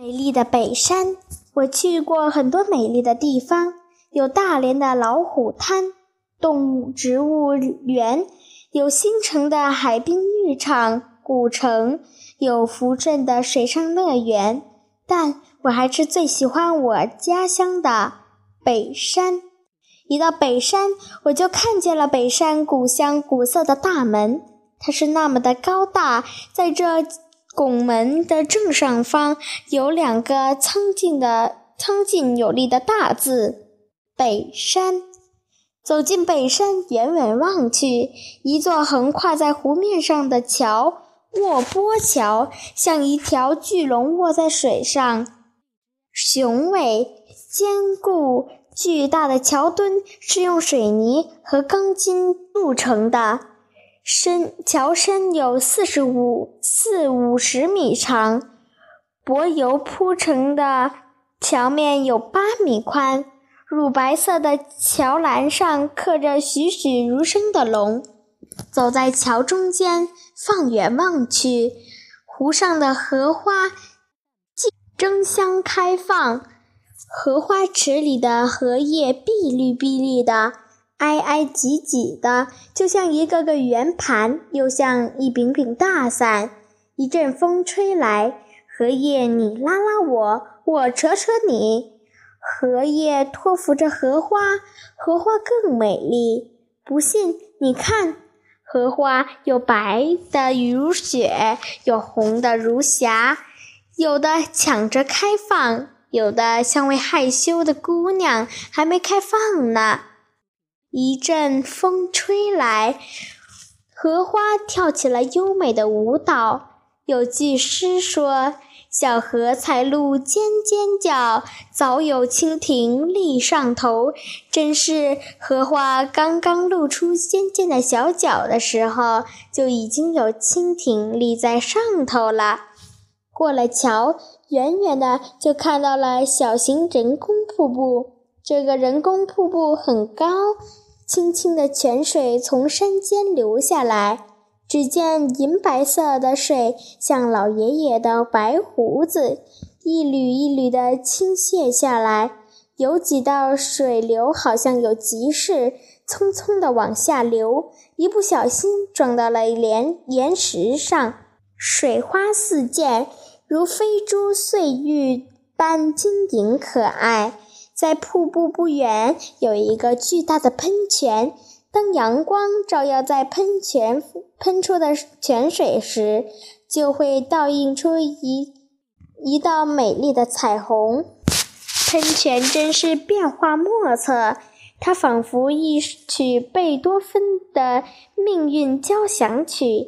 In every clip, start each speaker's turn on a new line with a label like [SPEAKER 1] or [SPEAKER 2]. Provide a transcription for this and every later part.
[SPEAKER 1] 美丽的北山，我去过很多美丽的地方，有大连的老虎滩动物植物园，有新城的海滨浴场古城，有福镇的水上乐园，但我还是最喜欢我家乡的北山。一到北山，我就看见了北山古香古色的大门，它是那么的高大，在这。拱门的正上方有两个苍劲的、苍劲有力的大字“北山”。走进北山，远远望去，一座横跨在湖面上的桥——卧波桥，像一条巨龙卧在水上，雄伟坚固。巨大的桥墩是用水泥和钢筋铸成的。深桥身有四十五四五十米长，柏油铺成的桥面有八米宽。乳白色的桥栏上刻着栩栩如生的龙。走在桥中间，放眼望去，湖上的荷花竞争相开放，荷花池里的荷叶碧绿碧绿的。挨挨挤挤的，就像一个个圆盘，又像一柄柄大伞。一阵风吹来，荷叶你拉拉我，我扯扯你，荷叶托扶着荷花，荷花更美丽。不信你看，荷花有白的如雪，有红的如霞，有的抢着开放，有的像位害羞的姑娘，还没开放呢。一阵风吹来，荷花跳起了优美的舞蹈。有句诗说：“小荷才露尖尖角，早有蜻蜓立上头。”真是荷花刚刚露出尖尖的小角的时候，就已经有蜻蜓立在上头了。过了桥，远远的就看到了小型人工瀑布。这个人工瀑布很高。清清的泉水从山间流下来，只见银白色的水像老爷爷的白胡子，一缕一缕的倾泻下来。有几道水流好像有急事，匆匆地往下流，一不小心撞到了岩岩石上，水花四溅，如飞珠碎玉般晶莹可爱。在瀑布不远有一个巨大的喷泉，当阳光照耀在喷泉喷出的泉水时，就会倒映出一一道美丽的彩虹。喷泉真是变化莫测，它仿佛一曲贝多芬的命运交响曲。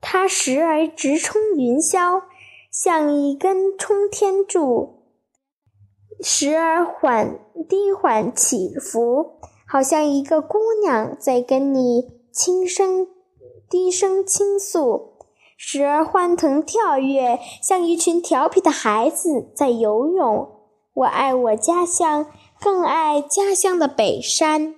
[SPEAKER 1] 它时而直冲云霄，像一根冲天柱。时而缓低缓起伏，好像一个姑娘在跟你轻声低声倾诉；时而欢腾跳跃，像一群调皮的孩子在游泳。我爱我家乡，更爱家乡的北山。